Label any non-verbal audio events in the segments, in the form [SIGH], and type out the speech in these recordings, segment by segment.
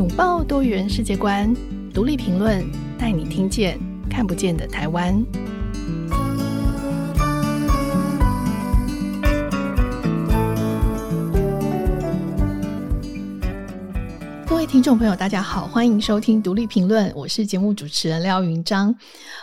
拥抱多元世界观，独立评论，带你听见看不见的台湾。听众朋友，大家好，欢迎收听独立评论，我是节目主持人廖云章。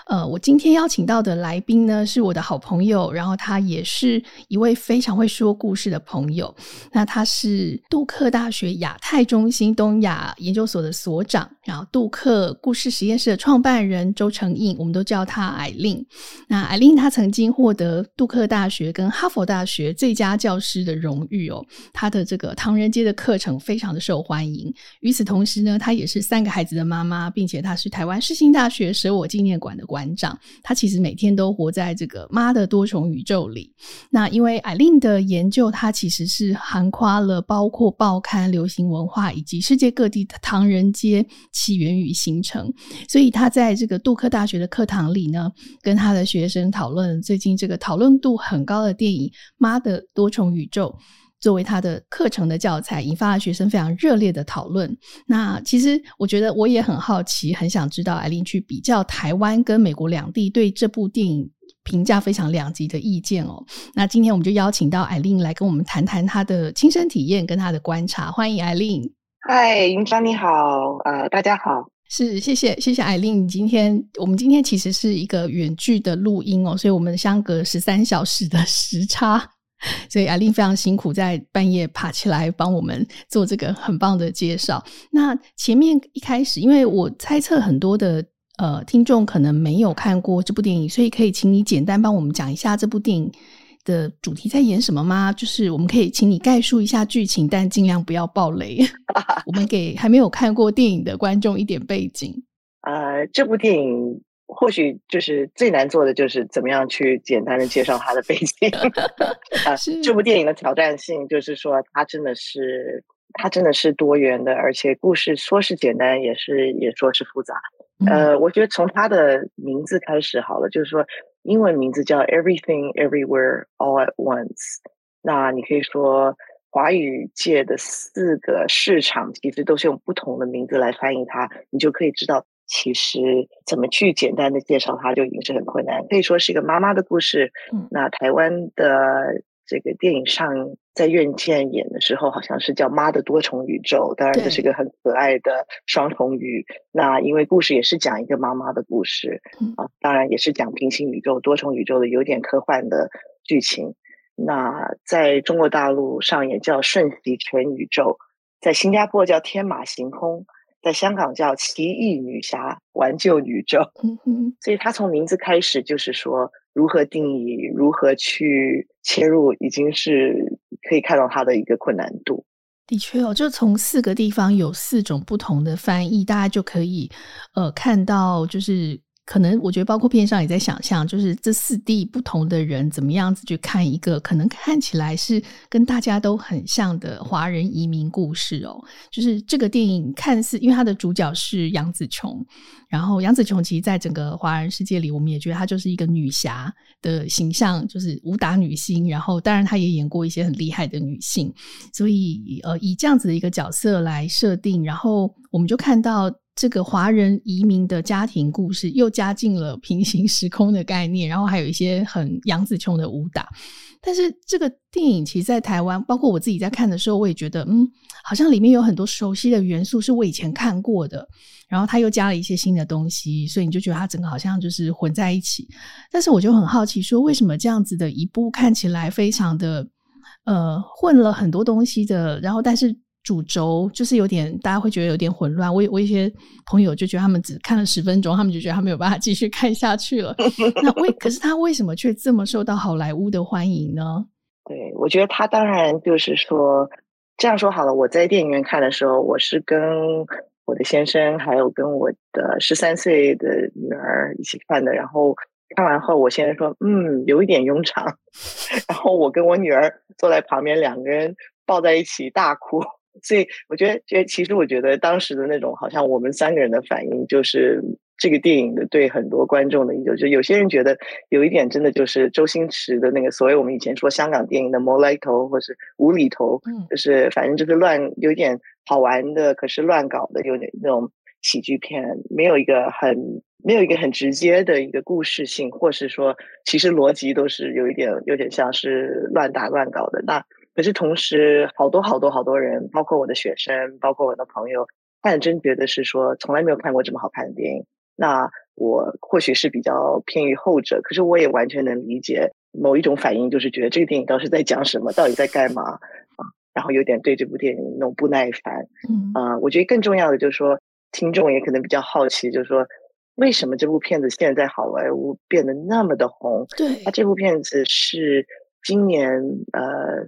呃，我今天邀请到的来宾呢，是我的好朋友，然后他也是一位非常会说故事的朋友。那他是杜克大学亚太中心东亚研究所的所长，然后杜克故事实验室的创办人周成印，我们都叫他艾琳。那艾琳她曾经获得杜克大学跟哈佛大学最佳教师的荣誉哦，她的这个唐人街的课程非常的受欢迎。与此同时呢，她也是三个孩子的妈妈，并且她是台湾世新大学舍我纪念馆的馆长。她其实每天都活在这个妈的多重宇宙里。那因为艾琳的研究，她其实是涵括了包括报刊、流行文化以及世界各地的唐人街起源与形成。所以她在这个杜克大学的课堂里呢，跟她的学生讨论最近这个讨论度很高的电影《妈的多重宇宙》。作为他的课程的教材，引发了学生非常热烈的讨论。那其实我觉得我也很好奇，很想知道艾琳去比较台湾跟美国两地对这部电影评价非常两极的意见哦。那今天我们就邀请到艾琳来跟我们谈谈她的亲身体验跟她的观察。欢迎艾琳。嗨，云章你好，呃，大家好。是，谢谢，谢谢艾琳。今天我们今天其实是一个远距的录音哦，所以我们相隔十三小时的时差。[LAUGHS] 所以艾琳非常辛苦，在半夜爬起来帮我们做这个很棒的介绍。那前面一开始，因为我猜测很多的呃听众可能没有看过这部电影，所以可以请你简单帮我们讲一下这部电影的主题在演什么吗？就是我们可以请你概述一下剧情，但尽量不要爆雷。[LAUGHS] 我们给还没有看过电影的观众一点背景。呃，这部电影。或许就是最难做的，就是怎么样去简单的介绍他的背景。啊，这部电影的挑战性就是说，它真的是它真的是多元的，而且故事说是简单，也是也说是复杂。呃，我觉得从它的名字开始好了，就是说英文名字叫 Everything Everywhere All at Once。那你可以说华语界的四个市场其实都是用不同的名字来翻译它，你就可以知道。其实怎么去简单的介绍它就已经是很困难，可以说是一个妈妈的故事。嗯，那台湾的这个电影上在院线演的时候，好像是叫《妈的多重宇宙》，当然这是一个很可爱的双重语。那因为故事也是讲一个妈妈的故事，啊，当然也是讲平行宇宙、多重宇宙的有点科幻的剧情。那在中国大陆上演叫《瞬息全宇宙》，在新加坡叫《天马行空》。在香港叫《奇异女侠挽救宇宙》，嗯哼，所以她从名字开始就是说如何定义、如何去切入，已经是可以看到她的一个困难度。的确哦，就从四个地方有四种不同的翻译，大家就可以呃看到就是。可能我觉得，包括片商也在想象，就是这四地不同的人怎么样子去看一个可能看起来是跟大家都很像的华人移民故事哦。就是这个电影看似，因为它的主角是杨紫琼，然后杨紫琼其实在整个华人世界里，我们也觉得她就是一个女侠的形象，就是武打女星。然后当然她也演过一些很厉害的女性，所以呃以这样子的一个角色来设定，然后我们就看到。这个华人移民的家庭故事又加进了平行时空的概念，然后还有一些很杨紫琼的武打。但是这个电影其实，在台湾，包括我自己在看的时候，我也觉得，嗯，好像里面有很多熟悉的元素是我以前看过的，然后他又加了一些新的东西，所以你就觉得它整个好像就是混在一起。但是我就很好奇，说为什么这样子的一部看起来非常的呃混了很多东西的，然后但是。主轴就是有点，大家会觉得有点混乱。我我一些朋友就觉得他们只看了十分钟，他们就觉得他没有办法继续看下去了。那为可是他为什么却这么受到好莱坞的欢迎呢？[LAUGHS] 对，我觉得他当然就是说这样说好了。我在电影院看的时候，我是跟我的先生还有跟我的十三岁的女儿一起看的。然后看完后，我先生说：“嗯，有一点庸长。[LAUGHS] ”然后我跟我女儿坐在旁边，两个人抱在一起大哭。所以我觉得，觉其实我觉得当时的那种，好像我们三个人的反应，就是这个电影的对很多观众的影响。就有些人觉得有一点真的就是周星驰的那个所谓我们以前说香港电影的无厘头或是无厘头，就是反正就是乱，有点好玩的，可是乱搞的，有点那种喜剧片，没有一个很没有一个很直接的一个故事性，或是说其实逻辑都是有一点有点像是乱打乱搞的。那可是同时，好多好多好多人，包括我的学生，包括我的朋友，他很真觉得是说从来没有看过这么好看的电影。那我或许是比较偏于后者，可是我也完全能理解某一种反应，就是觉得这个电影到底是在讲什么，到底在干嘛啊？然后有点对这部电影那种不耐烦。嗯啊、呃，我觉得更重要的就是说，听众也可能比较好奇，就是说为什么这部片子现在在好莱坞变得那么的红？对，它这部片子是今年呃，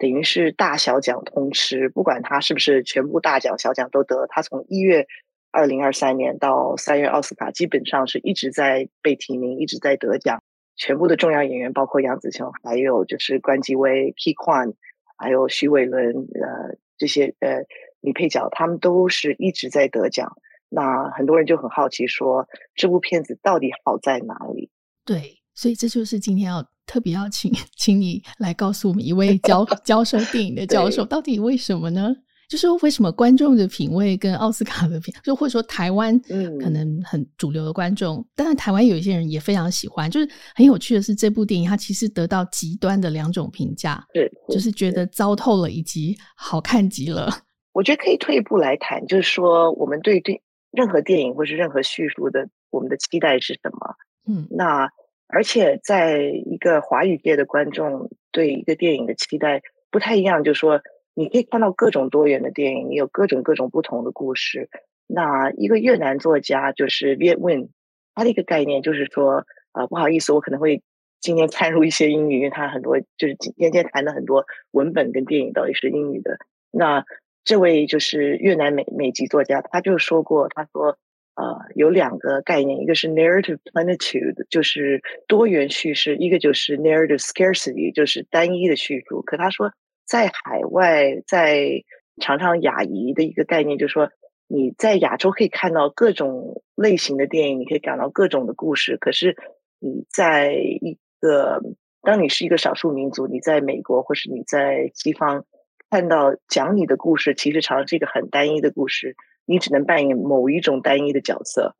等于是大小奖通吃，不管他是不是全部大奖小奖都得，他从一月。二零二三年到三月奥斯卡，基本上是一直在被提名，一直在得奖。全部的重要演员，包括杨紫琼，还有就是关继威、Ke Quan，还有徐伟伦，呃，这些呃女配角，他们都是一直在得奖。那很多人就很好奇说，这部片子到底好在哪里？对，所以这就是今天要特别要请，[LAUGHS] 请你来告诉我们一位教 [LAUGHS] 教授电影的教授，到底为什么呢？就是为什么观众的品味跟奥斯卡的品，就或者说台湾可能很主流的观众，嗯、当然台湾有一些人也非常喜欢。就是很有趣的是，这部电影它其实得到极端的两种评价，对，就是觉得糟透了，以及好看极了。我觉得可以退一步来谈，就是说我们对对任何电影或是任何叙述的，我们的期待是什么？嗯，那而且在一个华语界的观众对一个电影的期待不太一样，就是说。你可以看到各种多元的电影，你有各种各种不同的故事。那一个越南作家就是 Viet Nguyen，他的一个概念就是说，啊、不好意思，我可能会今天掺入一些英语，因为他很多就是今天天谈的很多文本跟电影到底是英语的。那这位就是越南美美籍作家，他就说过，他说，呃，有两个概念，一个是 narrative plenitude，就是多元叙事；一个就是 narrative scarcity，就是单一的叙述。可他说。在海外，在常常亚裔的一个概念，就是说你在亚洲可以看到各种类型的电影，你可以感到各种的故事。可是你在一个，当你是一个少数民族，你在美国或是你在西方看到讲你的故事，其实常常是一个很单一的故事，你只能扮演某一种单一的角色。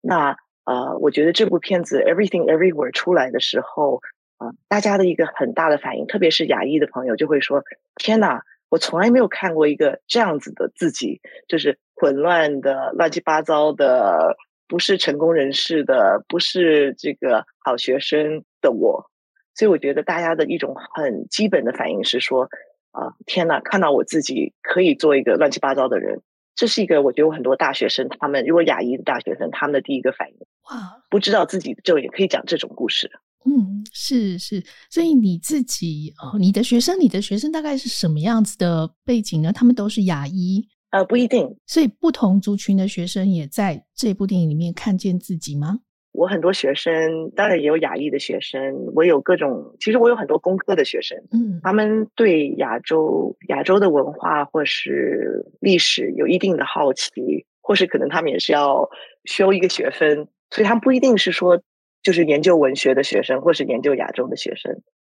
那呃，我觉得这部片子《Everything Everywhere》出来的时候啊。大家的一个很大的反应，特别是亚裔的朋友，就会说：“天哪，我从来没有看过一个这样子的自己，就是混乱的、乱七八糟的，不是成功人士的，不是这个好学生的我。”所以我觉得大家的一种很基本的反应是说：“啊，天哪，看到我自己可以做一个乱七八糟的人。”这是一个我觉得我很多大学生，他们如果亚裔的大学生，他们的第一个反应。哇，不知道自己就也可以讲这种故事。嗯，是是，所以你自己哦，你的学生，你的学生大概是什么样子的背景呢？他们都是亚裔？呃，不一定。所以不同族群的学生也在这部电影里面看见自己吗？我很多学生，当然也有亚裔的学生，我有各种，其实我有很多工科的学生，嗯，他们对亚洲亚洲的文化或是历史有一定的好奇，或是可能他们也是要修一个学分，所以他们不一定是说。就是研究文学的学生，或是研究亚洲的学生，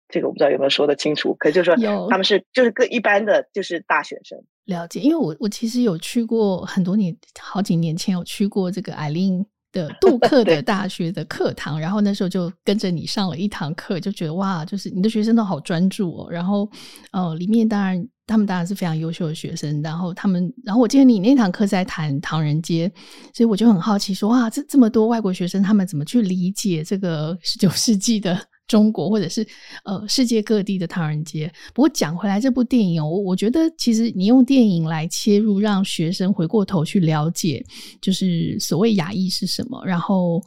这个我不知道有没有说得清楚。可就是说，他们是就是各一般的，就是大学生。了解，因为我我其实有去过很多年，好几年前有去过这个艾琳的杜克 [LAUGHS] 的大学的课堂，然后那时候就跟着你上了一堂课，就觉得哇，就是你的学生都好专注哦。然后呃，里面当然。他们当然是非常优秀的学生，然后他们，然后我记得你那堂课在谈唐人街，所以我就很好奇说，哇，这这么多外国学生，他们怎么去理解这个十九世纪的中国，或者是呃世界各地的唐人街？不过讲回来，这部电影，我我觉得其实你用电影来切入，让学生回过头去了解，就是所谓亚裔是什么，然后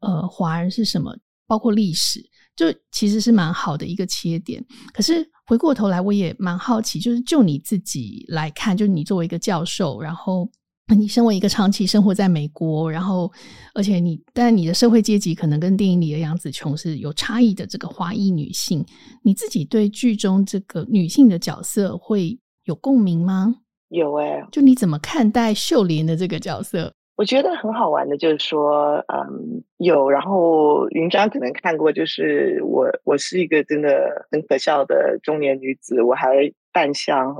呃华人是什么，包括历史，就其实是蛮好的一个切点。可是。回过头来，我也蛮好奇，就是就你自己来看，就是你作为一个教授，然后你身为一个长期生活在美国，然后而且你，但你的社会阶级可能跟电影里的杨紫琼是有差异的。这个华裔女性，你自己对剧中这个女性的角色会有共鸣吗？有哎、欸，就你怎么看待秀莲的这个角色？我觉得很好玩的，就是说，嗯，有，然后云章可能看过，就是我，我是一个真的很可笑的中年女子，我还扮相，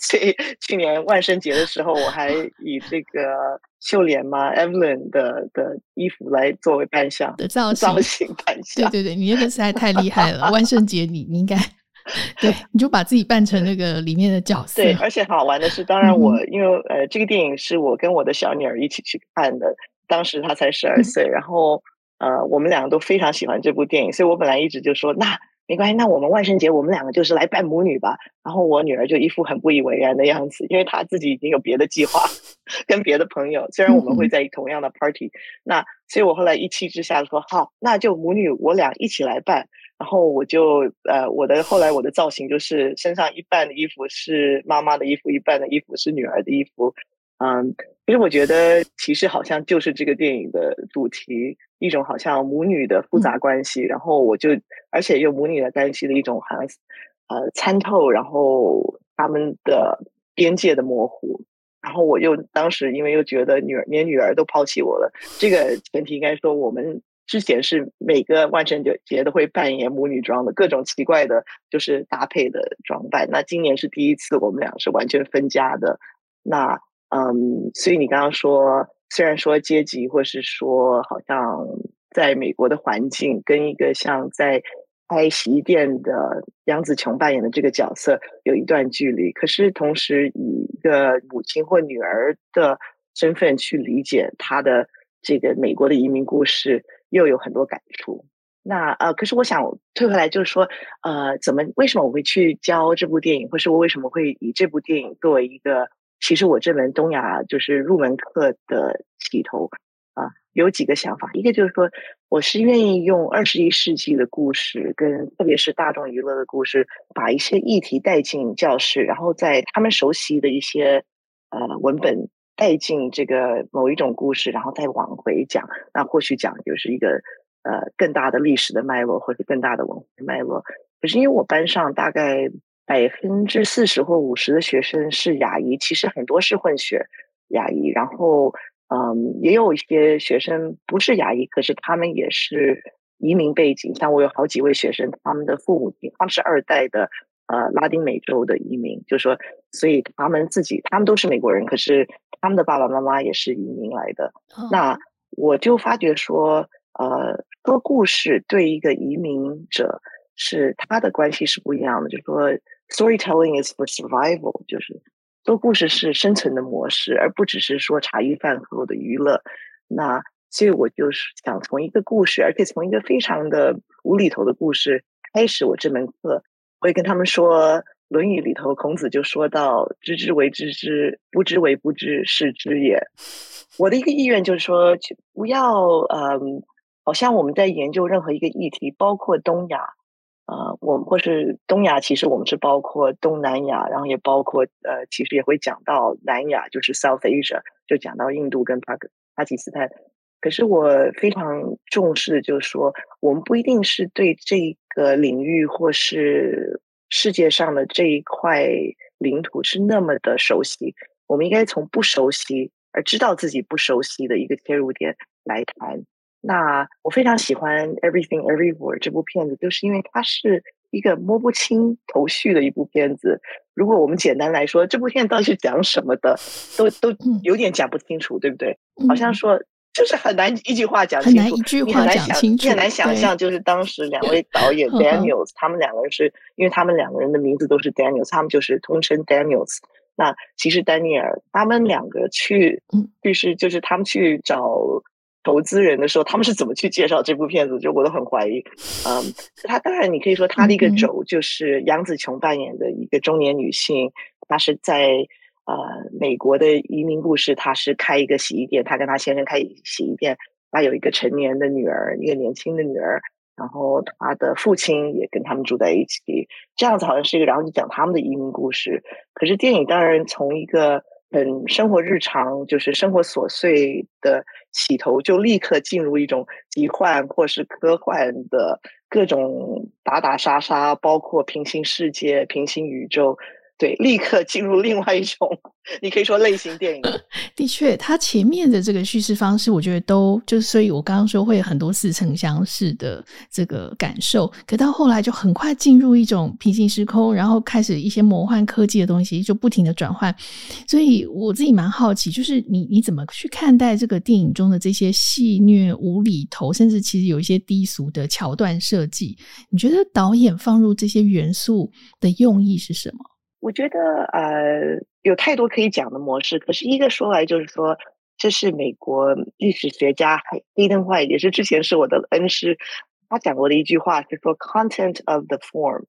所以去年万圣节的时候，我还所以去年万圣节的时候，我还以这个秀莲嘛，Evelyn 的的衣服来作为扮相的造型，造型扮相。对对对，你那个实在太厉害了！万圣节你你应该对，你就把自己扮成那个里面的角色。对，而且好玩的是，当然我、嗯、因为呃，这个电影是我跟我的小女儿一起去看的，当时她才十二岁，嗯、然后呃，我们两个都非常喜欢这部电影，所以我本来一直就说那。没关系，那我们万圣节我们两个就是来扮母女吧。然后我女儿就一副很不以为然的样子，因为她自己已经有别的计划，[LAUGHS] 跟别的朋友。虽然我们会在同样的 party，、嗯、那所以我后来一气之下说好，那就母女我俩一起来扮。然后我就呃，我的后来我的造型就是身上一半的衣服是妈妈的衣服，一半的衣服是女儿的衣服。嗯，其实我觉得其实好像就是这个电影的主题。一种好像母女的复杂关系，嗯、然后我就，而且又母女的关系的一种好像呃参透，然后他们的边界的模糊，然后我又当时因为又觉得女儿连女儿都抛弃我了，这个前提应该说我们之前是每个万圣节节都会扮演母女装的各种奇怪的，就是搭配的装扮。那今年是第一次我们俩是完全分家的，那嗯，所以你刚刚说。虽然说阶级，或是说好像在美国的环境，跟一个像在开洗衣店的杨紫琼扮演的这个角色有一段距离，可是同时以一个母亲或女儿的身份去理解她的这个美国的移民故事，又有很多感触。那呃，可是我想退回来，就是说，呃，怎么为什么我会去教这部电影，或是我为什么会以这部电影作为一个。其实我这门东亚就是入门课的起头啊，有几个想法。一个就是说，我是愿意用二十一世纪的故事，跟特别是大众娱乐的故事，把一些议题带进教室，然后在他们熟悉的一些呃文本带进这个某一种故事，然后再往回讲。那或许讲就是一个呃更大的历史的脉络，或者更大的文化脉络。可是因为我班上大概。百分之四十或五十的学生是亚裔，其实很多是混血亚裔，然后嗯，也有一些学生不是亚裔，可是他们也是移民背景。像我有好几位学生，他们的父母亲他们是二代的呃拉丁美洲的移民，就是说，所以他们自己他们都是美国人，可是他们的爸爸妈妈也是移民来的。哦、那我就发觉说，呃，说故事对一个移民者是他的关系是不一样的，就是说。Storytelling is for survival，就是做故事是生存的模式，而不只是说茶余饭后的娱乐。那所以我就是想从一个故事，而且从一个非常的无厘头的故事开始我这门课。我也跟他们说，《论语》里头孔子就说到：“知之为知之，不知为不知，是知也。”我的一个意愿就是说，不要嗯，好像我们在研究任何一个议题，包括东亚。呃，我们或是东亚，其实我们是包括东南亚，然后也包括呃，其实也会讲到南亚，就是 South Asia，就讲到印度跟巴克巴基斯坦。可是我非常重视，就是说，我们不一定是对这个领域或是世界上的这一块领土是那么的熟悉，我们应该从不熟悉而知道自己不熟悉的一个切入点来谈。那我非常喜欢《Everything Everywhere》这部片子，就是因为它是一个摸不清头绪的一部片子。如果我们简单来说，这部片到底是讲什么的，都都有点讲不清楚，对不对？好像说就是很难一句话讲清楚，很难一句话讲清楚，你很难想象，就是当时两位导演 Daniels，他们两个人是因为他们两个人的名字都是 Daniels，他们就是通称 Daniels。那其实丹尼尔他们两个去，就是就是他们去找。投资人的时候，他们是怎么去介绍这部片子？就我都很怀疑。嗯，他当然你可以说他的一个轴就是杨紫琼扮演的一个中年女性，她是在呃美国的移民故事，她是开一个洗衣店，她跟她先生开洗衣店，她有一个成年的女儿，一个年轻的女儿，然后她的父亲也跟他们住在一起，这样子好像是一个，然后就讲他们的移民故事。可是电影当然从一个。嗯生活日常，就是生活琐碎的起头，就立刻进入一种奇幻或是科幻的各种打打杀杀，包括平行世界、平行宇宙，对，立刻进入另外一种你可以说类型电影。[LAUGHS] 的确，它前面的这个叙事方式，我觉得都就，所以我刚刚说会有很多似曾相识的这个感受。可到后来就很快进入一种平行时空，然后开始一些魔幻科技的东西就不停的转换。所以我自己蛮好奇，就是你你怎么去看待这个电影中的这些戏谑、无厘头，甚至其实有一些低俗的桥段设计？你觉得导演放入这些元素的用意是什么？我觉得呃，有太多可以讲的模式。可是一个说来就是说，这是美国历史学家黑登坏，也是之前是我的恩师，他讲过的一句话，就是说 “content of the form”。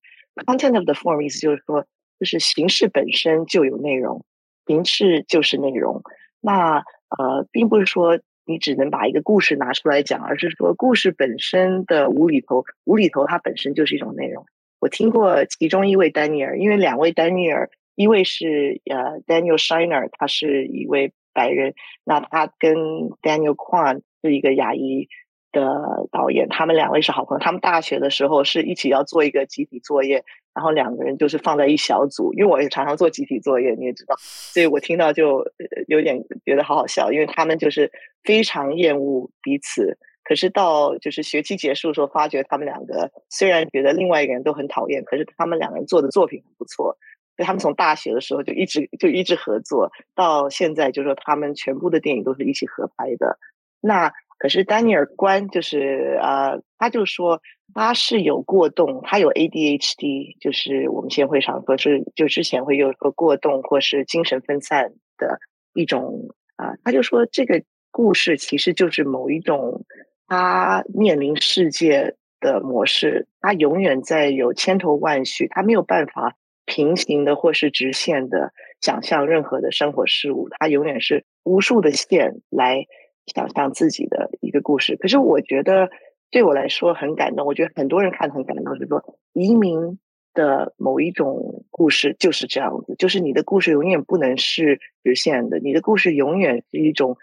content of the form 意思就是说，就是形式本身就有内容，形式就是内容。那呃，并不是说你只能把一个故事拿出来讲，而是说故事本身的无厘头，无厘头它本身就是一种内容。我听过其中一位丹尼尔，因为两位丹尼尔，一位是呃 Daniel Shiner，他是一位白人，那他跟 Daniel Kwan 是一个亚裔的导演，他们两位是好朋友，他们大学的时候是一起要做一个集体作业，然后两个人就是放在一小组，因为我也常常做集体作业，你也知道，所以我听到就有点觉得好好笑，因为他们就是非常厌恶彼此。可是到就是学期结束的时候，发觉他们两个虽然觉得另外一个人都很讨厌，可是他们两个人做的作品很不错，所以他们从大学的时候就一直就一直合作，到现在就是说他们全部的电影都是一起合拍的。那可是丹尼尔关就是呃，他就说他是有过动，他有 ADHD，就是我们现在会常说是就之前会有个过动或是精神分散的一种啊、他就说这个故事其实就是某一种。他面临世界的模式，他永远在有千头万绪，他没有办法平行的或是直线的想象任何的生活事物，他永远是无数的线来想象自己的一个故事。可是我觉得对我来说很感动，我觉得很多人看很感动，就是说移民的某一种故事就是这样子，就是你的故事永远不能是直线的，你的故事永远是一种。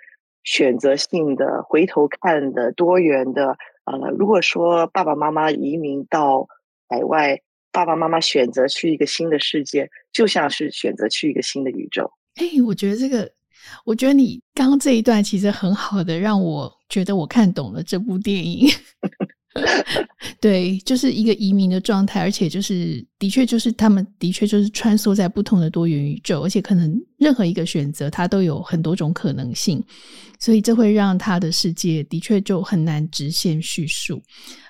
选择性的、回头看的、多元的，呃，如果说爸爸妈妈移民到海外，爸爸妈妈选择去一个新的世界，就像是选择去一个新的宇宙。哎，我觉得这个，我觉得你刚刚这一段其实很好的让我觉得我看懂了这部电影。[LAUGHS] 对，就是一个移民的状态，而且就是的确就是他们的确就是穿梭在不同的多元宇宙，而且可能任何一个选择，它都有很多种可能性，所以这会让他的世界的确就很难直线叙述。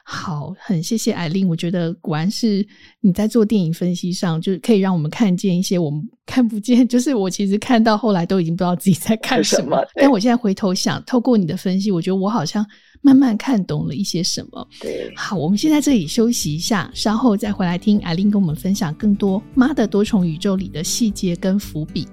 好，很谢谢 Aileen，我觉得果然是你在做电影分析上，就是可以让我们看见一些我们看不见，就是我其实看到后来都已经不知道自己在看什么，什么但我现在回头想，透过你的分析，我觉得我好像。慢慢看懂了一些什么。对，好，我们先在这里休息一下，稍后再回来听 Aileen 跟我们分享更多《妈的多重宇宙》里的细节跟伏笔。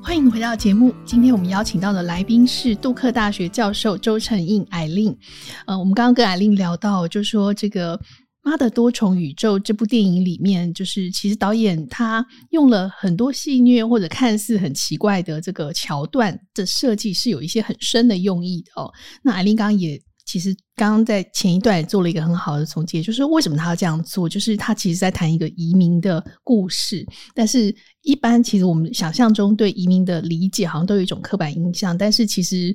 欢迎回到节目，今天我们邀请到的来宾是杜克大学教授周成印 Aileen。呃，我们刚刚跟 Aileen 聊到，就说这个。妈的多重宇宙这部电影里面，就是其实导演他用了很多戏虐或者看似很奇怪的这个桥段的设计，是有一些很深的用意的哦。那艾琳刚也其实刚刚在前一段也做了一个很好的总结，就是为什么他要这样做，就是他其实在谈一个移民的故事，但是。一般其实我们想象中对移民的理解好像都有一种刻板印象，但是其实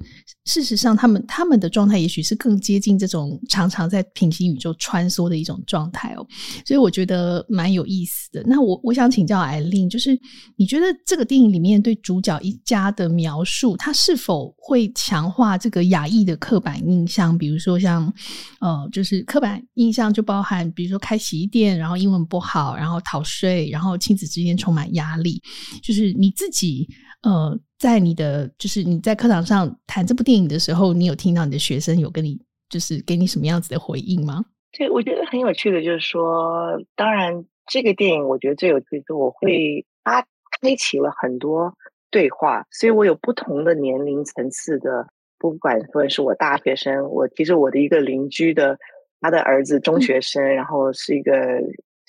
事实上他们他们的状态也许是更接近这种常常在平行宇宙穿梭的一种状态哦，所以我觉得蛮有意思的。那我我想请教艾琳就是你觉得这个电影里面对主角一家的描述，它是否会强化这个亚裔的刻板印象？比如说像像呃，就是刻板印象就包含比如说开洗衣店，然后英文不好，然后逃税，然后亲子之间充满压力。就是你自己，呃，在你的就是你在课堂上谈这部电影的时候，你有听到你的学生有跟你就是给你什么样子的回应吗？对，我觉得很有趣的，就是说，当然这个电影我觉得最有趣的，我会它开启了很多对话，所以我有不同的年龄层次的，不管说是我大学生，我其实我的一个邻居的他的儿子中学生，嗯、然后是一个。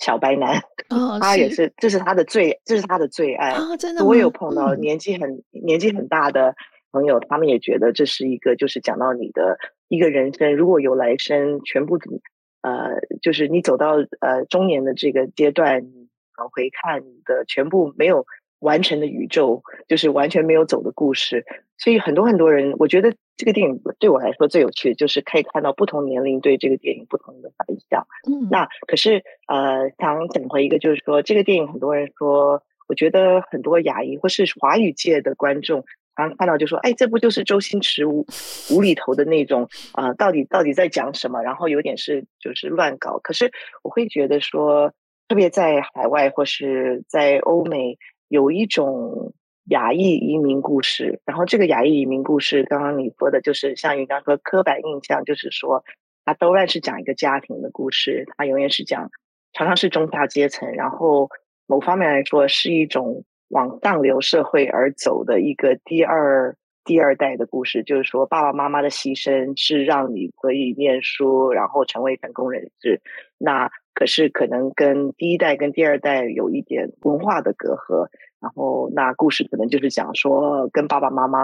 小白男，哦、他也是，这是他的最，这是他的最爱。哦、真的，我有碰到年纪很、嗯、年纪很大的朋友，他们也觉得这是一个，就是讲到你的一个人生，如果有来生，全部呃，就是你走到呃中年的这个阶段，往回看你的全部没有完成的宇宙，就是完全没有走的故事。所以很多很多人，我觉得这个电影对我来说最有趣的就是可以看到不同年龄对这个电影不同的反响。嗯，那可是呃，想讲回一个，就是说这个电影很多人说，我觉得很多亚裔或是华语界的观众。然后看到就说：“哎，这不就是周星驰无无厘头的那种啊、呃？到底到底在讲什么？然后有点是就是乱搞。可是我会觉得说，特别在海外或是在欧美，有一种亚裔移民故事。然后这个亚裔移民故事，刚刚你说的就是像你刚刚说刻板印象，就是说他多半是讲一个家庭的故事，他永远是讲常常是中下阶层。然后某方面来说是一种。”往上流社会而走的一个第二第二代的故事，就是说爸爸妈妈的牺牲是让你可以念书，然后成为成功人士。那可是可能跟第一代跟第二代有一点文化的隔阂。然后，那故事可能就是讲说，跟爸爸妈妈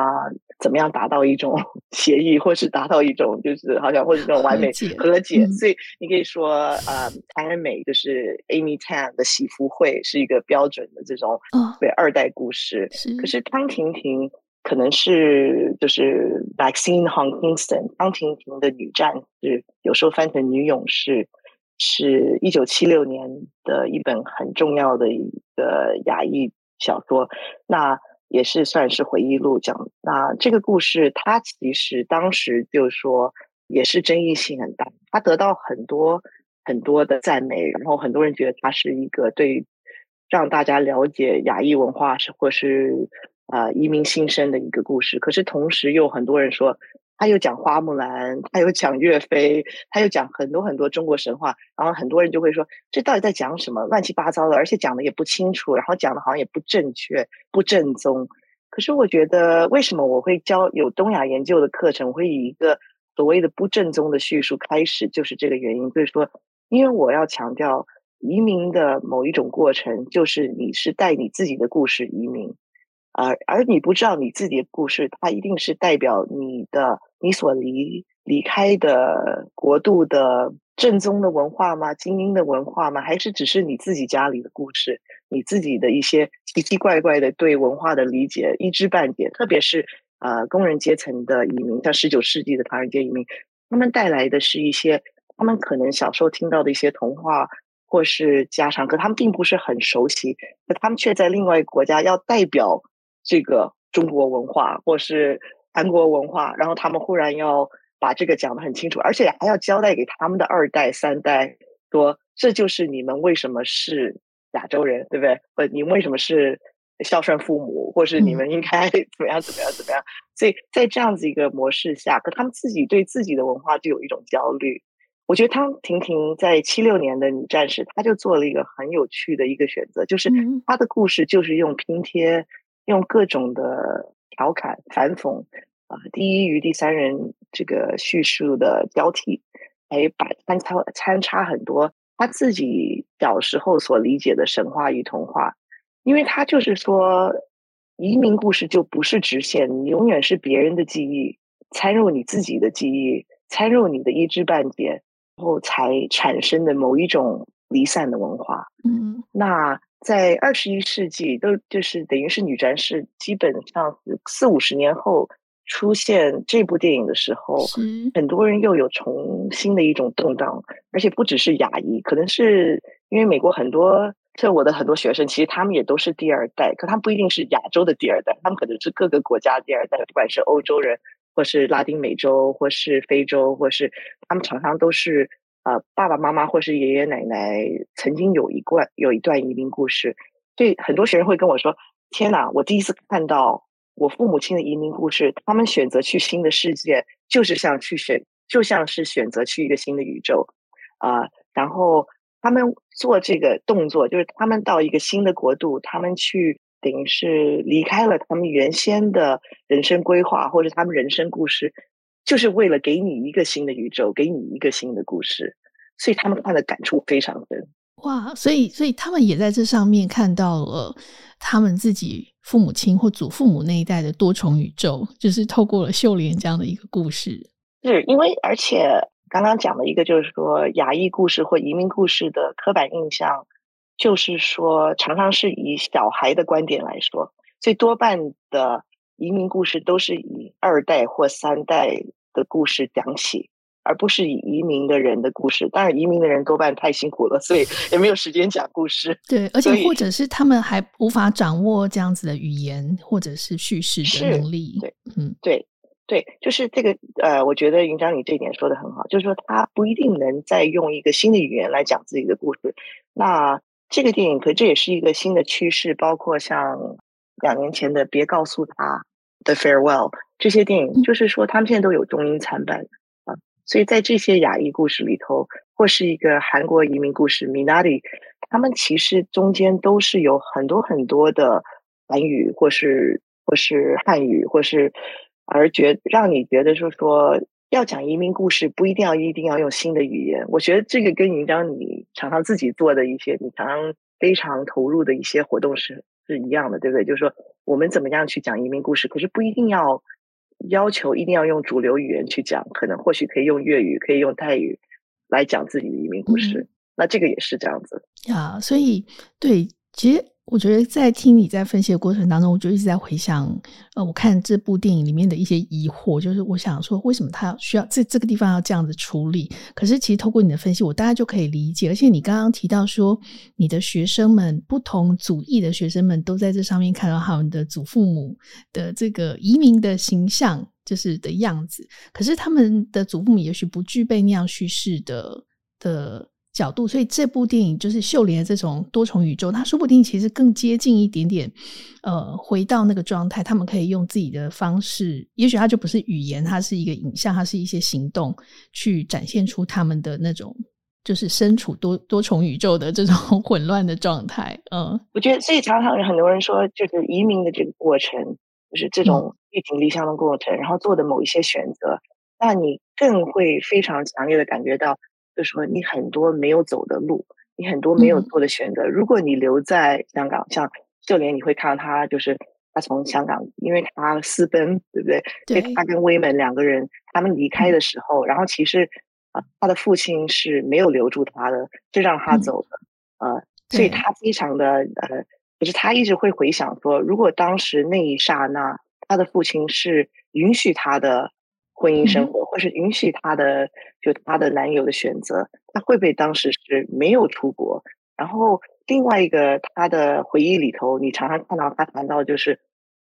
怎么样达到一种 [LAUGHS] 协议，或是达到一种就是好像或者这种完美和解。嗯、所以你可以说，呃，谭仁美就是 Amy Tan 的喜福会是一个标准的这种对二代故事。哦、可是汤婷婷可能是就是 Maxine Hong Kingston，汤婷婷的女战士，有时候翻成女勇士，是一九七六年的一本很重要的一个亚裔。小说，那也是算是回忆录讲。那这个故事，它其实当时就说也是争议性很大，它得到很多很多的赞美，然后很多人觉得它是一个对让大家了解亚裔文化是或是呃移民新生的一个故事。可是同时又很多人说。他又讲花木兰，他又讲岳飞，他又讲很多很多中国神话，然后很多人就会说，这到底在讲什么？乱七八糟的，而且讲的也不清楚，然后讲的好像也不正确、不正宗。可是我觉得，为什么我会教有东亚研究的课程，我会以一个所谓的不正宗的叙述开始，就是这个原因。就是说，因为我要强调，移民的某一种过程，就是你是带你自己的故事移民。而而你不知道你自己的故事，它一定是代表你的你所离离开的国度的正宗的文化吗？精英的文化吗？还是只是你自己家里的故事？你自己的一些奇奇怪怪的对文化的理解一知半解？特别是呃工人阶层的移民，像十九世纪的唐人街移民，他们带来的是一些他们可能小时候听到的一些童话或是家常，可他们并不是很熟悉，可他们却在另外一个国家要代表。这个中国文化或是韩国文化，然后他们忽然要把这个讲得很清楚，而且还要交代给他们的二代、三代，说这就是你们为什么是亚洲人，对不对？或你为什么是孝顺父母，或是你们应该 [LAUGHS] 怎么样、怎么样、怎么样？所以在这样子一个模式下，可他们自己对自己的文化就有一种焦虑。我觉得汤婷婷在七六年的女战士，她就做了一个很有趣的一个选择，就是她的故事就是用拼贴。用各种的调侃、反讽啊，第一与第三人这个叙述的交替，哎把参差参差很多他自己小时候所理解的神话与童话，因为他就是说，移民故事就不是直线，你永远是别人的记忆掺入你自己的记忆，掺入你的一知半解，然后才产生的某一种离散的文化。嗯，那。在二十一世纪，都就是等于是女战士，基本上四五十年后出现这部电影的时候，很多人又有重新的一种动荡，而且不只是亚裔，可能是因为美国很多，像我的很多学生，其实他们也都是第二代，可他们不一定是亚洲的第二代，他们可能是各个国家第二代，不管是欧洲人，或是拉丁美洲，或是非洲，或是他们常常都是。呃，爸爸妈妈或是爷爷奶奶曾经有一段有一段移民故事，所以很多学生会跟我说：“天哪，我第一次看到我父母亲的移民故事，他们选择去新的世界，就是像去选，就像是选择去一个新的宇宙啊、然后他们做这个动作，就是他们到一个新的国度，他们去等于是离开了他们原先的人生规划或者他们人生故事。”就是为了给你一个新的宇宙，给你一个新的故事，所以他们看的感触非常深。哇，所以所以他们也在这上面看到了他们自己父母亲或祖父母那一代的多重宇宙，就是透过了秀莲这样的一个故事。是因为而且刚刚讲的一个就是说亚裔故事或移民故事的刻板印象，就是说常常是以小孩的观点来说，所以多半的移民故事都是以二代或三代的故事讲起。而不是以移民的人的故事，当然移民的人多半太辛苦了，所以也没有时间讲故事。对，而且或者是他们还无法掌握这样子的语言或者是叙事的能力。对，嗯，对，对，就是这个呃，我觉得云章你这一点说的很好，就是说他不一定能再用一个新的语言来讲自己的故事。那这个电影，可这也是一个新的趋势，包括像两年前的《别告诉他》的《Farewell》这些电影，就是说他们现在都有中英参版。所以在这些亚裔故事里头，或是一个韩国移民故事，Minari，他们其实中间都是有很多很多的韩语，或是或是汉语，或是而觉让你觉得说说要讲移民故事，不一定要一定要用新的语言。我觉得这个跟云章你常常自己做的一些，你常常非常投入的一些活动是是一样的，对不对？就是说我们怎么样去讲移民故事，可是不一定要。要求一定要用主流语言去讲，可能或许可以用粤语，可以用泰语来讲自己的移民故事。嗯、那这个也是这样子啊。所以，对，其实。我觉得在听你在分析的过程当中，我就一直在回想，呃，我看这部电影里面的一些疑惑，就是我想说，为什么他需要在这个地方要这样子处理？可是其实透过你的分析，我大概就可以理解。而且你刚刚提到说，你的学生们，不同族裔的学生们都在这上面看到他们的祖父母的这个移民的形象，就是的样子。可是他们的祖父母也许不具备那样叙事的的。角度，所以这部电影就是秀莲的这种多重宇宙，它说不定其实更接近一点点，呃，回到那个状态，他们可以用自己的方式，也许它就不是语言，它是一个影像，它是一些行动，去展现出他们的那种，就是身处多多重宇宙的这种 [LAUGHS] 混乱的状态。嗯，我觉得，所以常常有很多人说，就是移民的这个过程，就是这种背井离乡的过程，嗯，然后做的某一些选择，那你更会非常强烈的感觉到。就是说，你很多没有走的路，你很多没有做的选择。嗯、如果你留在香港，像秀莲，你会看到他，就是他从香港，因为他私奔，对不对？对。所以他跟威门两个人，他们离开的时候，嗯、然后其实啊、呃，他的父亲是没有留住他的，就让他走的。嗯、呃，所以他非常的呃，就是他一直会回想说，如果当时那一刹那，他的父亲是允许他的。婚姻生活，或是允许她的就她的男友的选择，她会不会当时是没有出国？然后另外一个她的回忆里头，你常常看到她谈到就是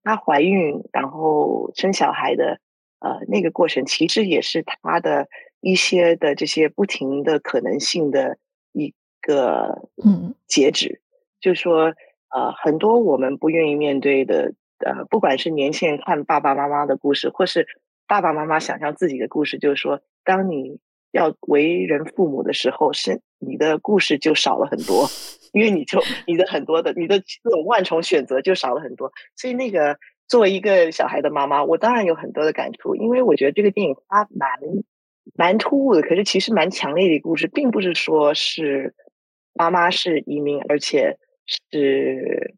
她怀孕然后生小孩的呃那个过程，其实也是她的一些的这些不停的可能性的一个嗯截止，就是说呃很多我们不愿意面对的呃，不管是年轻人看爸爸妈妈的故事，或是。爸爸妈妈想象自己的故事，就是说，当你要为人父母的时候，是你的故事就少了很多，因为你就你的很多的你的这种万重选择就少了很多。所以，那个作为一个小孩的妈妈，我当然有很多的感触，因为我觉得这个电影它蛮蛮突兀的，可是其实蛮强烈的一个故事，并不是说是妈妈是移民，而且是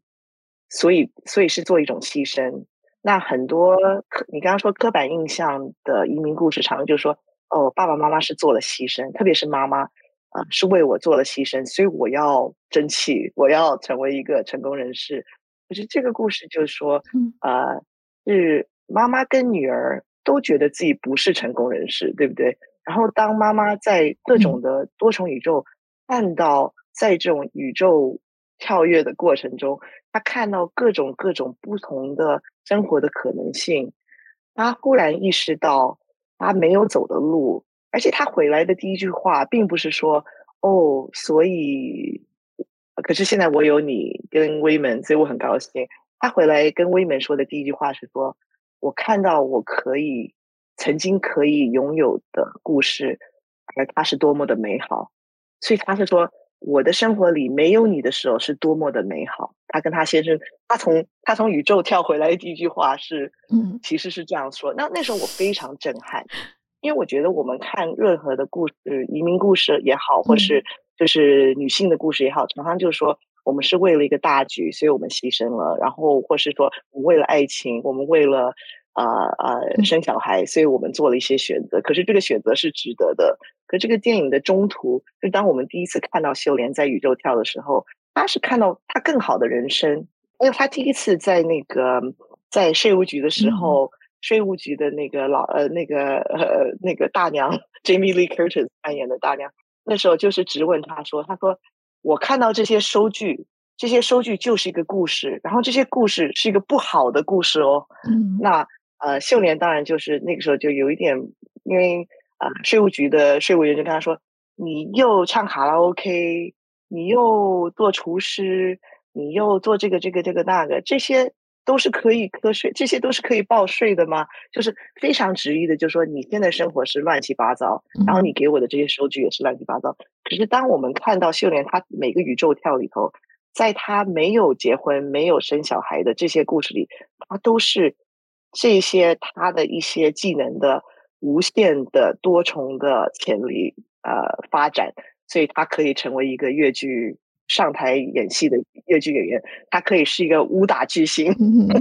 所以所以是做一种牺牲。那很多刻，你刚刚说刻板印象的移民故事，常常就说哦，爸爸妈妈是做了牺牲，特别是妈妈啊、呃，是为我做了牺牲，所以我要争气，我要成为一个成功人士。可是这个故事就是说，呃，是妈妈跟女儿都觉得自己不是成功人士，对不对？然后当妈妈在各种的多重宇宙看到，在这种宇宙跳跃的过程中，她看到各种各种不同的。生活的可能性，他忽然意识到他没有走的路，而且他回来的第一句话并不是说“哦，所以，可是现在我有你跟威门，所以我很高兴。”他回来跟威门说的第一句话是说：“我看到我可以曾经可以拥有的故事，而它是多么的美好。”所以他是说。我的生活里没有你的时候是多么的美好。他跟他先生，他从他从宇宙跳回来的第一句话是，嗯，其实是这样说。那那时候我非常震撼，因为我觉得我们看任何的故事，移民故事也好，或是就是女性的故事也好，常常就是说我们是为了一个大局，所以我们牺牲了，然后或是说为了爱情，我们为了啊啊、呃呃、生小孩，所以我们做了一些选择。可是这个选择是值得的。可这个电影的中途，就当我们第一次看到秀莲在宇宙跳的时候，她是看到她更好的人生。因为他第一次在那个在税务局的时候，嗯、税务局的那个老呃那个呃那个大娘 [LAUGHS] Jamie Lee Curtis 扮演的大娘，那时候就是质问他说：“他说我看到这些收据，这些收据就是一个故事，然后这些故事是一个不好的故事哦。嗯”那呃秀莲当然就是那个时候就有一点，因为啊、呃、税务局的税务员就跟他说：“你又唱卡拉 OK，你又做厨师。”你又做这个这个这个那个，这些都是可以课税，这些都是可以报税的吗？就是非常直译的，就是说你现在生活是乱七八糟，然后你给我的这些收据也是乱七八糟。可是当我们看到秀莲她每个宇宙跳里头，在她没有结婚、没有生小孩的这些故事里，她都是这些他的一些技能的无限的多重的潜力呃发展，所以他可以成为一个越剧。上台演戏的越剧演员，他可以是一个武打巨星，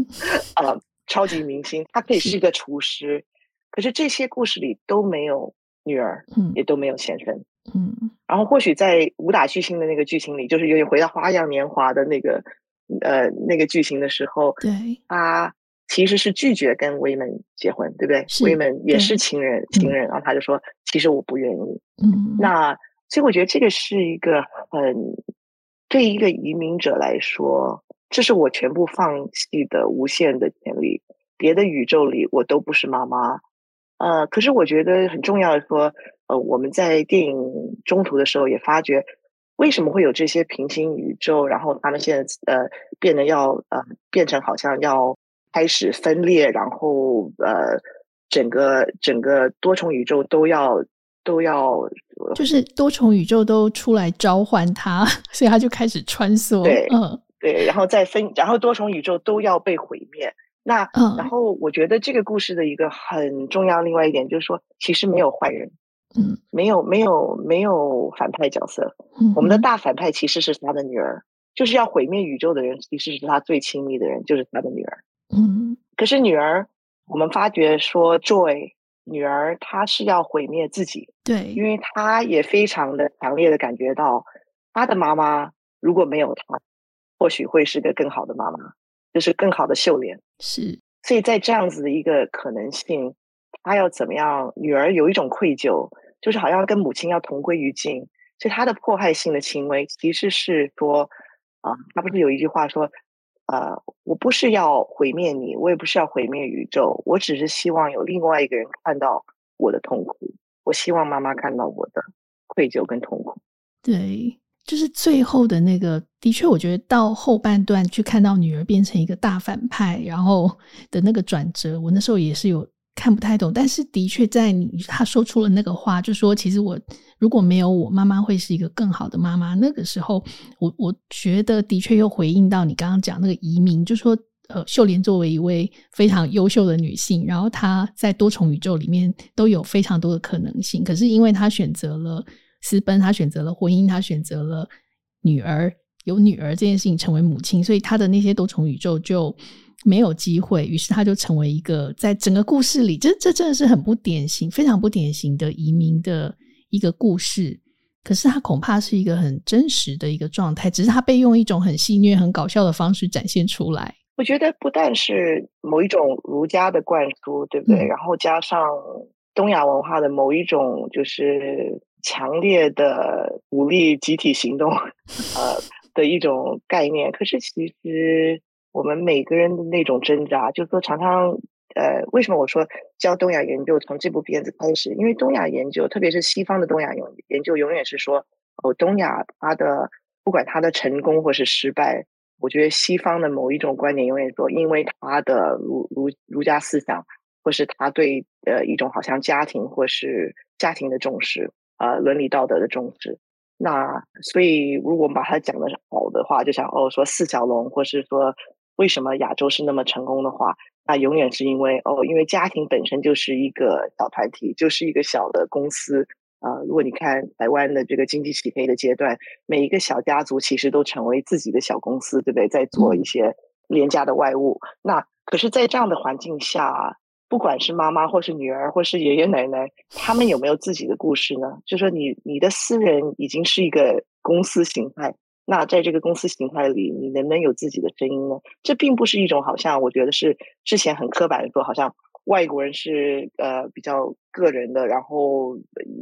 [LAUGHS] 呃，超级明星，他可以是一个厨师。可是这些故事里都没有女儿，嗯、也都没有先生。嗯，然后或许在武打巨星的那个剧情里，就是有点回到《花样年华》的那个呃那个剧情的时候，对，他其实是拒绝跟威门结婚，对不对？威门是也是情人，情人，然后他就说：“嗯、其实我不愿意。”嗯，那所以我觉得这个是一个很。对一个移民者来说，这是我全部放弃的无限的潜力。别的宇宙里，我都不是妈妈。呃，可是我觉得很重要的说，呃，我们在电影中途的时候也发觉，为什么会有这些平行宇宙？然后他们现在呃变得要呃变成好像要开始分裂，然后呃整个整个多重宇宙都要。都要，就是多重宇宙都出来召唤他，[LAUGHS] 所以他就开始穿梭。对，嗯，对，然后再分，然后多重宇宙都要被毁灭。那，嗯，然后我觉得这个故事的一个很重要，另外一点就是说，其实没有坏人，嗯，没有，没有，没有反派角色。嗯，我们的大反派其实是他的女儿，就是要毁灭宇宙的人，其实是他最亲密的人，就是他的女儿。嗯，可是女儿，我们发觉说，Joy。女儿，她是要毁灭自己，对，因为她也非常的强烈的感觉到，她的妈妈如果没有她，或许会是个更好的妈妈，就是更好的秀莲。是，所以在这样子的一个可能性，她要怎么样？女儿有一种愧疚，就是好像跟母亲要同归于尽，所以她的迫害性的行为其实是说，啊，她不是有一句话说。呃，我不是要毁灭你，我也不是要毁灭宇宙，我只是希望有另外一个人看到我的痛苦。我希望妈妈看到我的愧疚跟痛苦。对，就是最后的那个，的确，我觉得到后半段去看到女儿变成一个大反派，然后的那个转折，我那时候也是有。看不太懂，但是的确在你他说出了那个话，就说其实我如果没有我妈妈，会是一个更好的妈妈。那个时候，我我觉得的确又回应到你刚刚讲那个移民，就说呃，秀莲作为一位非常优秀的女性，然后她在多重宇宙里面都有非常多的可能性，可是因为她选择了私奔，她选择了婚姻，她选择了女儿，有女儿这件事情成为母亲，所以她的那些多重宇宙就。没有机会，于是他就成为一个在整个故事里，这这真的是很不典型、非常不典型的移民的一个故事。可是他恐怕是一个很真实的一个状态，只是他被用一种很戏谑、很搞笑的方式展现出来。我觉得不但是某一种儒家的灌输，对不对？然后加上东亚文化的某一种就是强烈的武力集体行动，呃的一种概念。可是其实。我们每个人的那种挣扎，就是说常常，呃，为什么我说教东亚研究从这部片子开始？因为东亚研究，特别是西方的东亚研研究，永远是说，哦，东亚它的不管它的成功或是失败，我觉得西方的某一种观点永远说，因为它的儒儒儒家思想，或是他对呃一种好像家庭或是家庭的重视，呃，伦理道德的重视。那所以如果我们把它讲的好的话，就像哦说四小龙，或是说。为什么亚洲是那么成功的话，那永远是因为哦，因为家庭本身就是一个小团体，就是一个小的公司，呃，如果你看台湾的这个经济起飞的阶段，每一个小家族其实都成为自己的小公司，对不对？在做一些廉价的外务。那可是，在这样的环境下，不管是妈妈或是女儿或是爷爷奶奶，他们有没有自己的故事呢？就说你你的私人已经是一个公司形态，那在这个公司形态里，你能不能有自己的声音呢？这并不是一种好像我觉得是之前很刻板的说，好像外国人是呃比较个人的，然后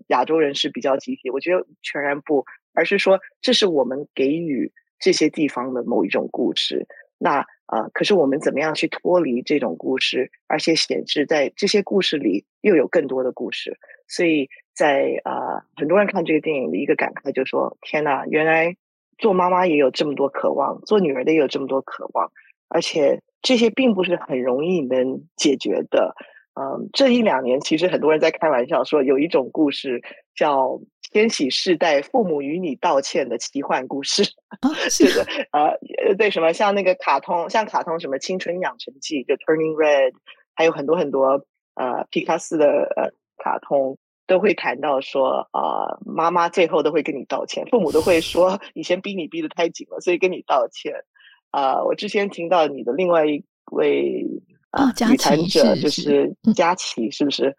亚洲人是比较集体。我觉得全然不，而是说这是我们给予这些地方的某一种故事。那啊、呃，可是我们怎么样去脱离这种故事，而且显示在这些故事里又有更多的故事？所以在啊、呃，很多人看这个电影的一个感慨就是说：天哪，原来做妈妈也有这么多渴望，做女儿的也有这么多渴望，而且这些并不是很容易能解决的。嗯、呃，这一两年其实很多人在开玩笑说，有一种故事叫。千禧世代父母与你道歉的奇幻故事，哦、[LAUGHS] 是的，呃，对什么像那个卡通，像卡通什么青春养成记，就 Turning Red，还有很多很多呃皮卡斯的呃卡通都会谈到说啊、呃，妈妈最后都会跟你道歉，父母都会说 [LAUGHS] 以前逼你逼得太紧了，所以跟你道歉。啊、呃，我之前听到你的另外一位啊女谈者就是佳琪，是不是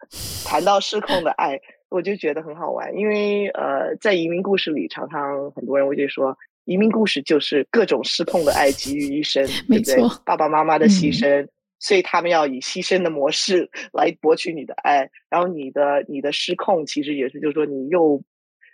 谈到失控的爱？我就觉得很好玩，因为呃，在移民故事里，常常很多人会说，移民故事就是各种失控的爱集于一身，对不对？爸爸妈妈的牺牲，嗯，所以他们要以牺牲的模式来博取你的爱，然后你的你的失控其实也是，就是说你又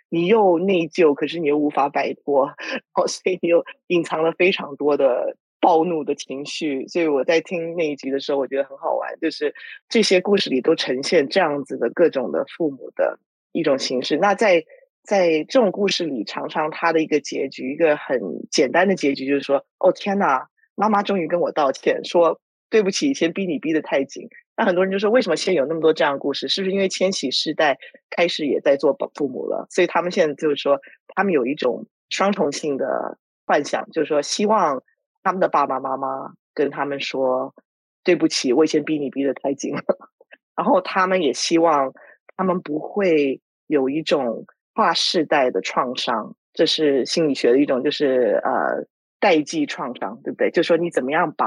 你又内疚，可是你又无法摆脱，然后所以你又隐藏了非常多的。暴怒的情绪，所以我在听那一集的时候，我觉得很好玩，就是这些故事里都呈现这样子的各种的父母的一种形式。那在在这种故事里，常常他的一个结局，一个很简单的结局，就是说：“哦天哪，妈妈终于跟我道歉，说对不起，以前逼你逼得太紧。”那很多人就说：“为什么现在有那么多这样的故事？是不是因为千禧世代开始也在做父母了？所以他们现在就是说，他们有一种双重性的幻想，就是说希望。”他们的爸爸妈妈跟他们说：“对不起，我以前逼你逼得太紧了。[LAUGHS] ”然后他们也希望他们不会有一种跨世代的创伤，这是心理学的一种，就是呃代际创伤，对不对？就是说你怎么样把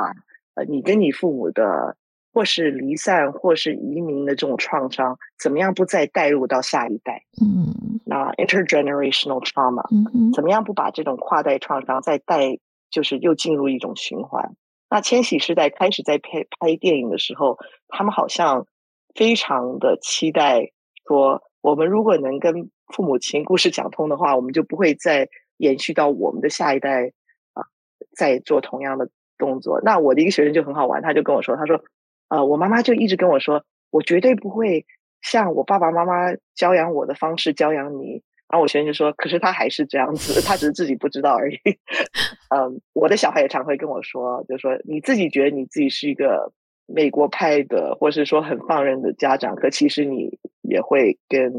呃你跟你父母的或是离散或是移民的这种创伤，怎么样不再带入到下一代？嗯，那 intergenerational trauma，嗯，怎么样不把这种跨代创伤再带？就是又进入一种循环。那千禧时代开始在拍拍电影的时候，他们好像非常的期待说，我们如果能跟父母亲故事讲通的话，我们就不会再延续到我们的下一代啊，再做同样的动作。那我的一个学生就很好玩，他就跟我说，他说，呃，我妈妈就一直跟我说，我绝对不会像我爸爸妈妈教养我的方式教养你。然后我学生就说：“可是他还是这样子，他只是自己不知道而已。[LAUGHS] ”嗯，我的小孩也常会跟我说，就说你自己觉得你自己是一个美国派的，或是说很放任的家长，可其实你也会跟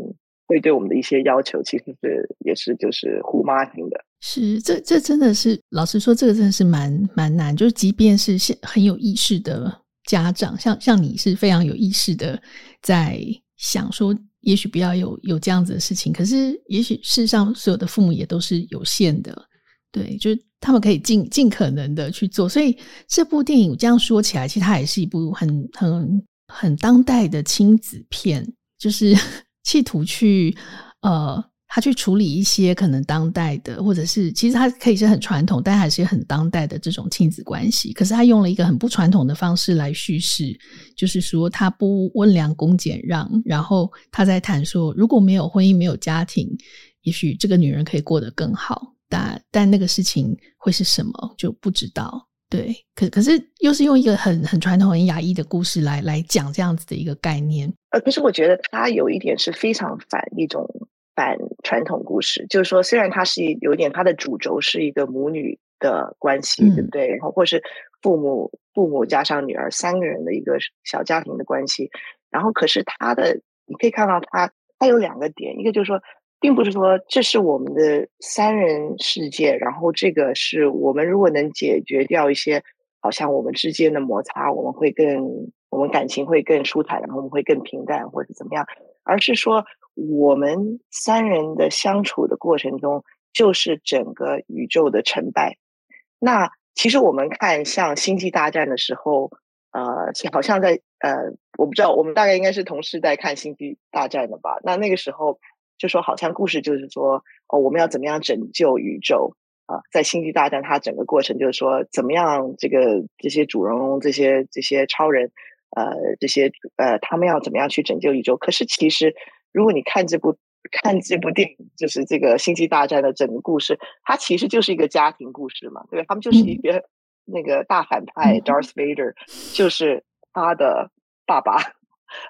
会对我们的一些要求，其实是也是就是虎妈型的。是，这这真的是老实说，这个真的是蛮蛮难。就是即便是现很有意识的家长，像像你是非常有意识的在想说。也许不要有有这样子的事情，可是也许世上所有的父母也都是有限的，对，就是他们可以尽尽可能的去做。所以这部电影这样说起来，其实它也是一部很很很当代的亲子片，就是企图去呃。他去处理一些可能当代的，或者是其实他可以是很传统，但还是很当代的这种亲子关系。可是他用了一个很不传统的方式来叙事，就是说他不温良恭俭让，然后他在谈说，如果没有婚姻、没有家庭，也许这个女人可以过得更好。但但那个事情会是什么就不知道。对，可可是又是用一个很很传统、很压抑的故事来来讲这样子的一个概念。呃，可是我觉得它有一点是非常反一种。反传统故事，就是说，虽然它是有点，它的主轴是一个母女的关系，嗯、对不对？然后或是父母父母加上女儿三个人的一个小家庭的关系，然后可是它的，你可以看到它，它有两个点，一个就是说，并不是说这是我们的三人世界，然后这个是我们如果能解决掉一些好像我们之间的摩擦，我们会更我们感情会更舒坦，然后我们会更平淡或者怎么样，而是说。我们三人的相处的过程中，就是整个宇宙的成败。那其实我们看像《星际大战》的时候，呃，好像在呃，我不知道，我们大概应该是同时在看《星际大战》的吧？那那个时候就说，好像故事就是说，哦，我们要怎么样拯救宇宙啊？呃，在《星际大战》，它整个过程就是说，怎么样这个这些主人公、这些这些超人，呃，这些呃，他们要怎么样去拯救宇宙？可是其实，如果你看这部看这部电影，就是这个《星际大战》的整个故事，它其实就是一个家庭故事嘛，对吧？他们就是一个。[LAUGHS] 那个大反派 Darth Vader 就是他的爸爸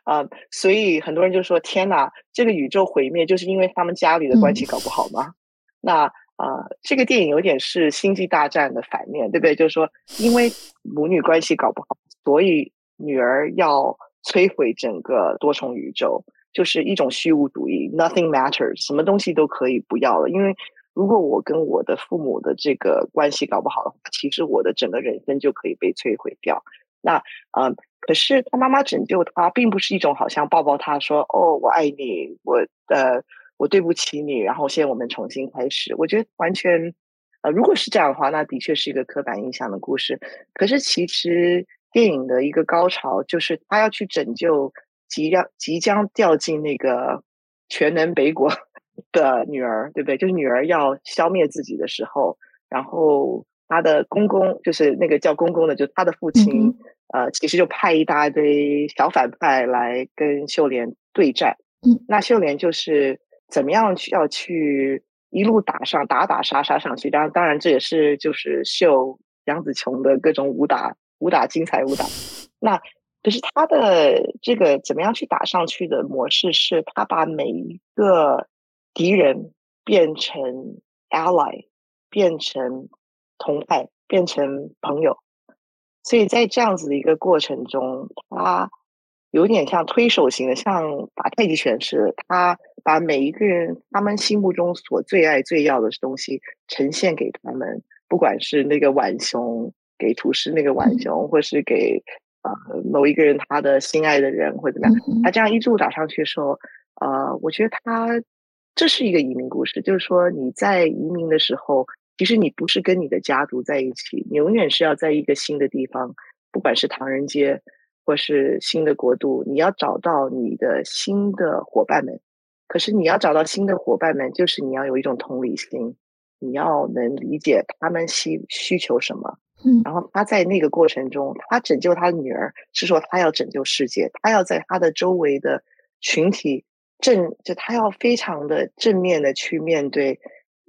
啊、呃，所以很多人就说：“天哪，这个宇宙毁灭就是因为他们家里的关系搞不好吗？”嗯、那啊、呃，这个电影有点是《星际大战》的反面，对不对？就是说，因为母女关系搞不好，所以女儿要摧毁整个多重宇宙，就是一种虚无主义，Nothing matters，什么东西都可以不要了，因为。如果我跟我的父母的这个关系搞不好的话，其实我的整个人生就可以被摧毁掉。那嗯、呃，可是他妈妈拯救他，并不是一种好像抱抱他说：“哦，我爱你，我呃，我对不起你。”然后现在我们重新开始。我觉得完全呃，如果是这样的话，那的确是一个刻板印象的故事。可是其实电影的一个高潮就是他要去拯救即将即将掉进那个全能北国。[LAUGHS] 的女儿，对不对？就是女儿要消灭自己的时候，然后他的公公，就是那个叫公公的，就他的父亲，嗯、呃，其实就派一大堆小反派来跟秀莲对战。嗯，那秀莲就是怎么样去要去一路打上，打打杀杀上去。当然，当然这也是就是秀杨紫琼的各种武打，武打精彩武打。[LAUGHS] 那可是他的这个怎么样去打上去的模式，是他把每一个。敌人变成 ally，变成同派，变成朋友，所以在这样子的一个过程中，他有点像推手型的，像打太极拳似的。他把每一个人他们心目中所最爱最要的东西呈现给他们，不管是那个浣熊给厨师那个浣熊，或是给呃某一个人他的心爱的人，或者怎么样，他这样一路打上去的时候，呃，我觉得他。这是一个移民故事，就是说你在移民的时候，其实你不是跟你的家族在一起，你永远是要在一个新的地方，不管是唐人街或是新的国度，你要找到你的新的伙伴们。可是你要找到新的伙伴们，就是你要有一种同理心，你要能理解他们需需求什么。嗯，然后他在那个过程中，他拯救他的女儿，是说他要拯救世界，他要在他的周围的群体。正就他要非常的正面的去面对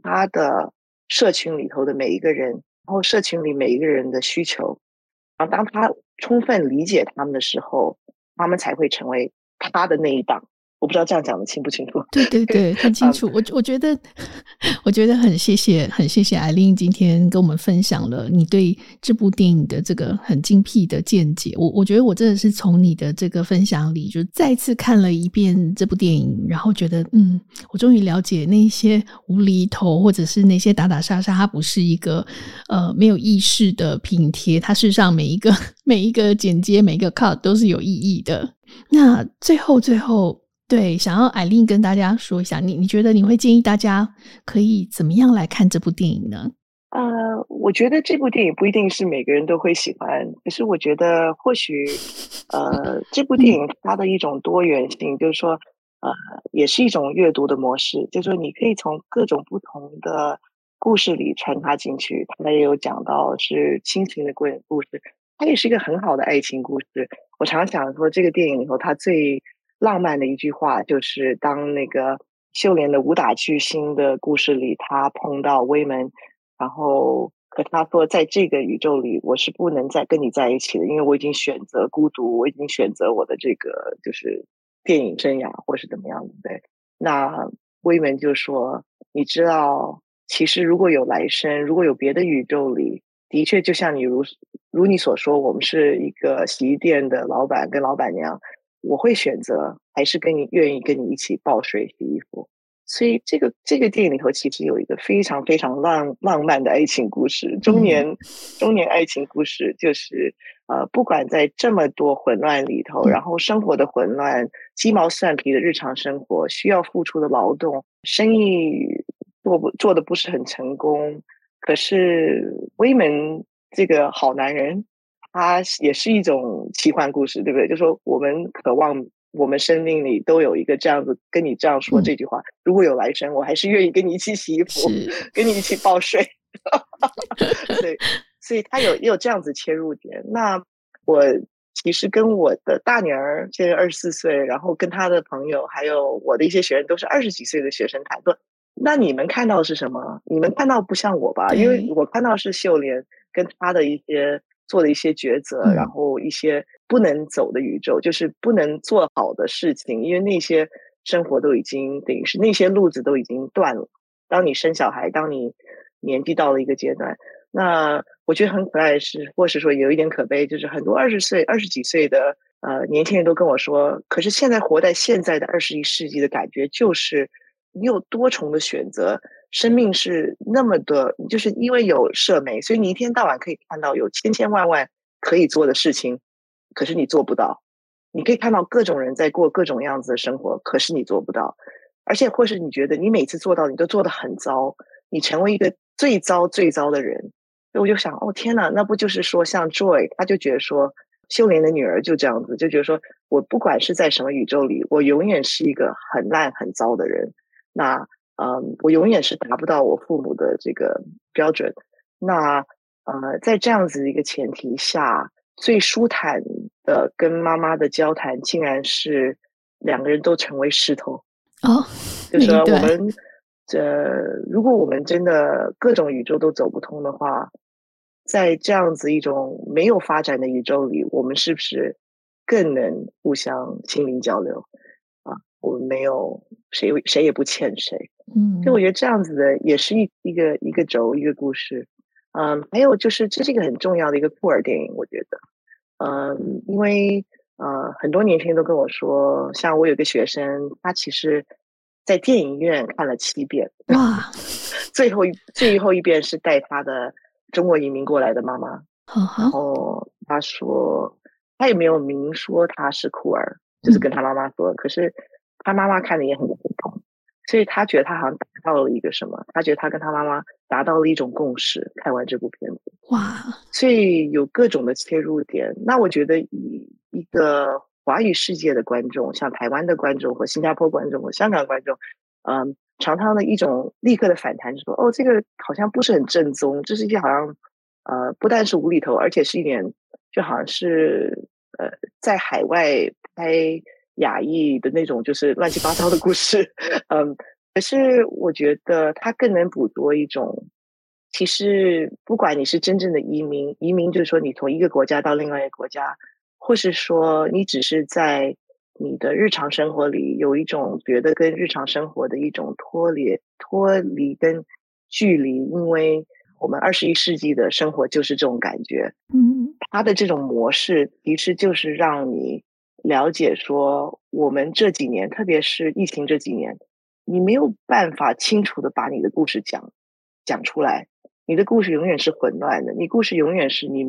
他的社群里头的每一个人，然后社群里每一个人的需求，然后当他充分理解他们的时候，他们才会成为他的那一档。我不知道这样讲的清不清楚？对对对，很清楚。我我觉得，我觉得很谢谢，很谢谢 Aileen 今天跟我们分享了你对这部电影的这个很精辟的见解。我我觉得我真的是从你的这个分享里，就再次看了一遍这部电影，然后觉得，嗯，我终于了解那些无厘头或者是那些打打杀杀，它不是一个呃没有意识的拼贴，它事实上每一个 [LAUGHS] 每一个剪接每一个 cut 都是有意义的。那最后最后。对，想要 Aileen 跟大家说一下，你你觉得你会建议大家可以怎么样来看这部电影呢？呃，我觉得这部电影不一定是每个人都会喜欢，可是我觉得或许，呃，这部电影它的一种多元性，就是说，呃，也是一种阅读的模式，就是说你可以从各种不同的故事里穿插进去。它也有讲到是亲情的故故事，它也是一个很好的爱情故事。我常常想说，这个电影里头它最浪漫的一句话就是，当那个秀莲的武打巨星的故事里，他碰到威门，然后和他说，在这个宇宙里，我是不能再跟你在一起的，因为我已经选择孤独，我已经选择我的这个就是电影生涯，或是怎么样的。对，那威门就说：“你知道，其实如果有来生，如果有别的宇宙里，的确就像你如如你所说，我们是一个洗衣店的老板跟老板娘。”我会选择还是跟你愿意跟你一起抱睡洗衣服，所以这个这个电影里头其实有一个非常非常浪浪漫的爱情故事，中年、嗯、中年爱情故事，就是呃，不管在这么多混乱里头，然后生活的混乱、鸡毛蒜皮的日常生活，需要付出的劳动，生意做不做的不是很成功，可是威门这个好男人，他也是一种奇幻故事，对不对？就说我们渴望。我们生命里都有一个这样子跟你这样说这句话：嗯、如果有来生，我还是愿意跟你一起洗衣服，跟你一起报税。[LAUGHS] 对，所以他有也有这样子切入点。那我其实跟我的大女儿现在二十四岁，然后跟她的朋友还有我的一些学生都是二十几岁的学生谈论。那你们看到的是什么？你们看到不像我吧？因为我看到是秀莲跟她的一些做的一些抉择，嗯、然后一些。不能走的宇宙，就是不能做好的事情，因为那些生活都已经等于是那些路子都已经断了。当你生小孩，当你年纪到了一个阶段，那我觉得很可爱是，或是说有一点可悲，就是很多二十岁、二十几岁的呃年轻人都跟我说，可是现在活在现在的二十一世纪的感觉，就是你有多重的选择，生命是那么的，就是因为有社媒，所以你一天到晚可以看到有千千万万可以做的事情。可是你做不到，你可以看到各种人在过各种样子的生活，可是你做不到，而且或是你觉得你每次做到，你都做得很糟，你成为一个最糟最糟的人。所以我就想，哦天哪，那不就是说像 Joy，他就觉得说秀莲的女儿就这样子，就觉得说我不管是在什么宇宙里，我永远是一个很烂很糟的人。那嗯，我永远是达不到我父母的这个标准。那呃，在这样子的一个前提下。最舒坦的跟妈妈的交谈，竟然是两个人都成为石头哦。就是说，我们这如果我们真的各种宇宙都走不通的话，在这样子一种没有发展的宇宙里，我们是不是更能互相心灵交流啊？我们没有谁谁也不欠谁，嗯，所以我觉得这样子的也是一一个一个轴一个故事。嗯，还有就是，这是一个很重要的一个酷儿电影，我觉得，嗯，因为呃，很多年轻人都跟我说，像我有个学生，他其实，在电影院看了七遍，哇，[LAUGHS] 最后一最后一遍是带他的中国移民过来的妈妈，然后他说，他也没有明说他是酷儿，就是跟他妈妈说，可是他妈妈看的也很认同。所以他觉得他好像达到了一个什么？他觉得他跟他妈妈达到了一种共识。看完这部片子，哇！所以有各种的切入点。那我觉得以一个华语世界的观众，像台湾的观众和新加坡观众和香港观众，嗯，常常的一种立刻的反弹，就说：“哦，这个好像不是很正宗，这是一件好像呃，不但是无厘头，而且是一点就好像是呃，在海外拍。”亚裔的那种就是乱七八糟的故事，[LAUGHS] 嗯，可是我觉得它更能捕捉一种，其实不管你是真正的移民，移民就是说你从一个国家到另外一个国家，或是说你只是在你的日常生活里有一种觉得跟日常生活的一种脱离、脱离跟距离，因为我们二十一世纪的生活就是这种感觉，嗯，它的这种模式其实就是让你。了解说，我们这几年，特别是疫情这几年，你没有办法清楚的把你的故事讲讲出来，你的故事永远是混乱的，你故事永远是你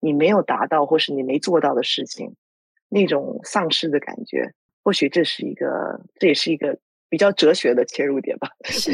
你没有达到或是你没做到的事情，那种丧失的感觉，或许这是一个，这也是一个比较哲学的切入点吧。[LAUGHS] 是。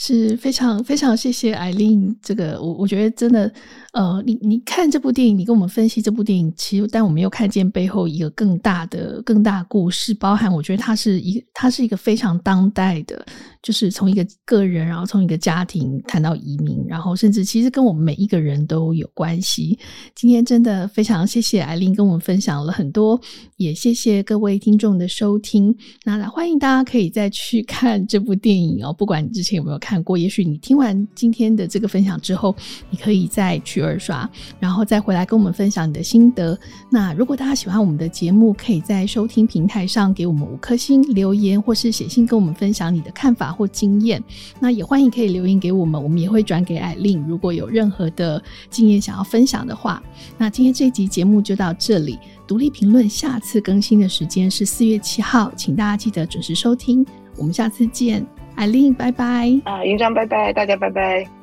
是非常非常谢谢艾琳这个我我觉得真的，呃，你你看这部电影，你跟我们分析这部电影，其实但我们又看见背后一个更大的更大故事，包含我觉得它是一它是一个非常当代的，就是从一个个人，然后从一个家庭谈到移民，然后甚至其实跟我们每一个人都有关系。今天真的非常谢谢艾琳跟我们分享了很多，也谢谢各位听众的收听。那来欢迎大家可以再去看这部电影哦，不管你之前有没有看。看过，也许你听完今天的这个分享之后，你可以再去二刷，然后再回来跟我们分享你的心得。那如果大家喜欢我们的节目，可以在收听平台上给我们五颗星留言，或是写信跟我们分享你的看法或经验。那也欢迎可以留言给我们，我们也会转给 Aileen。如果有任何的经验想要分享的话，那今天这一集节目就到这里。独立评论下次更新的时间是四月七号，请大家记得准时收听。我们下次见，艾琳，拜拜。啊，云章，拜拜，大家拜拜。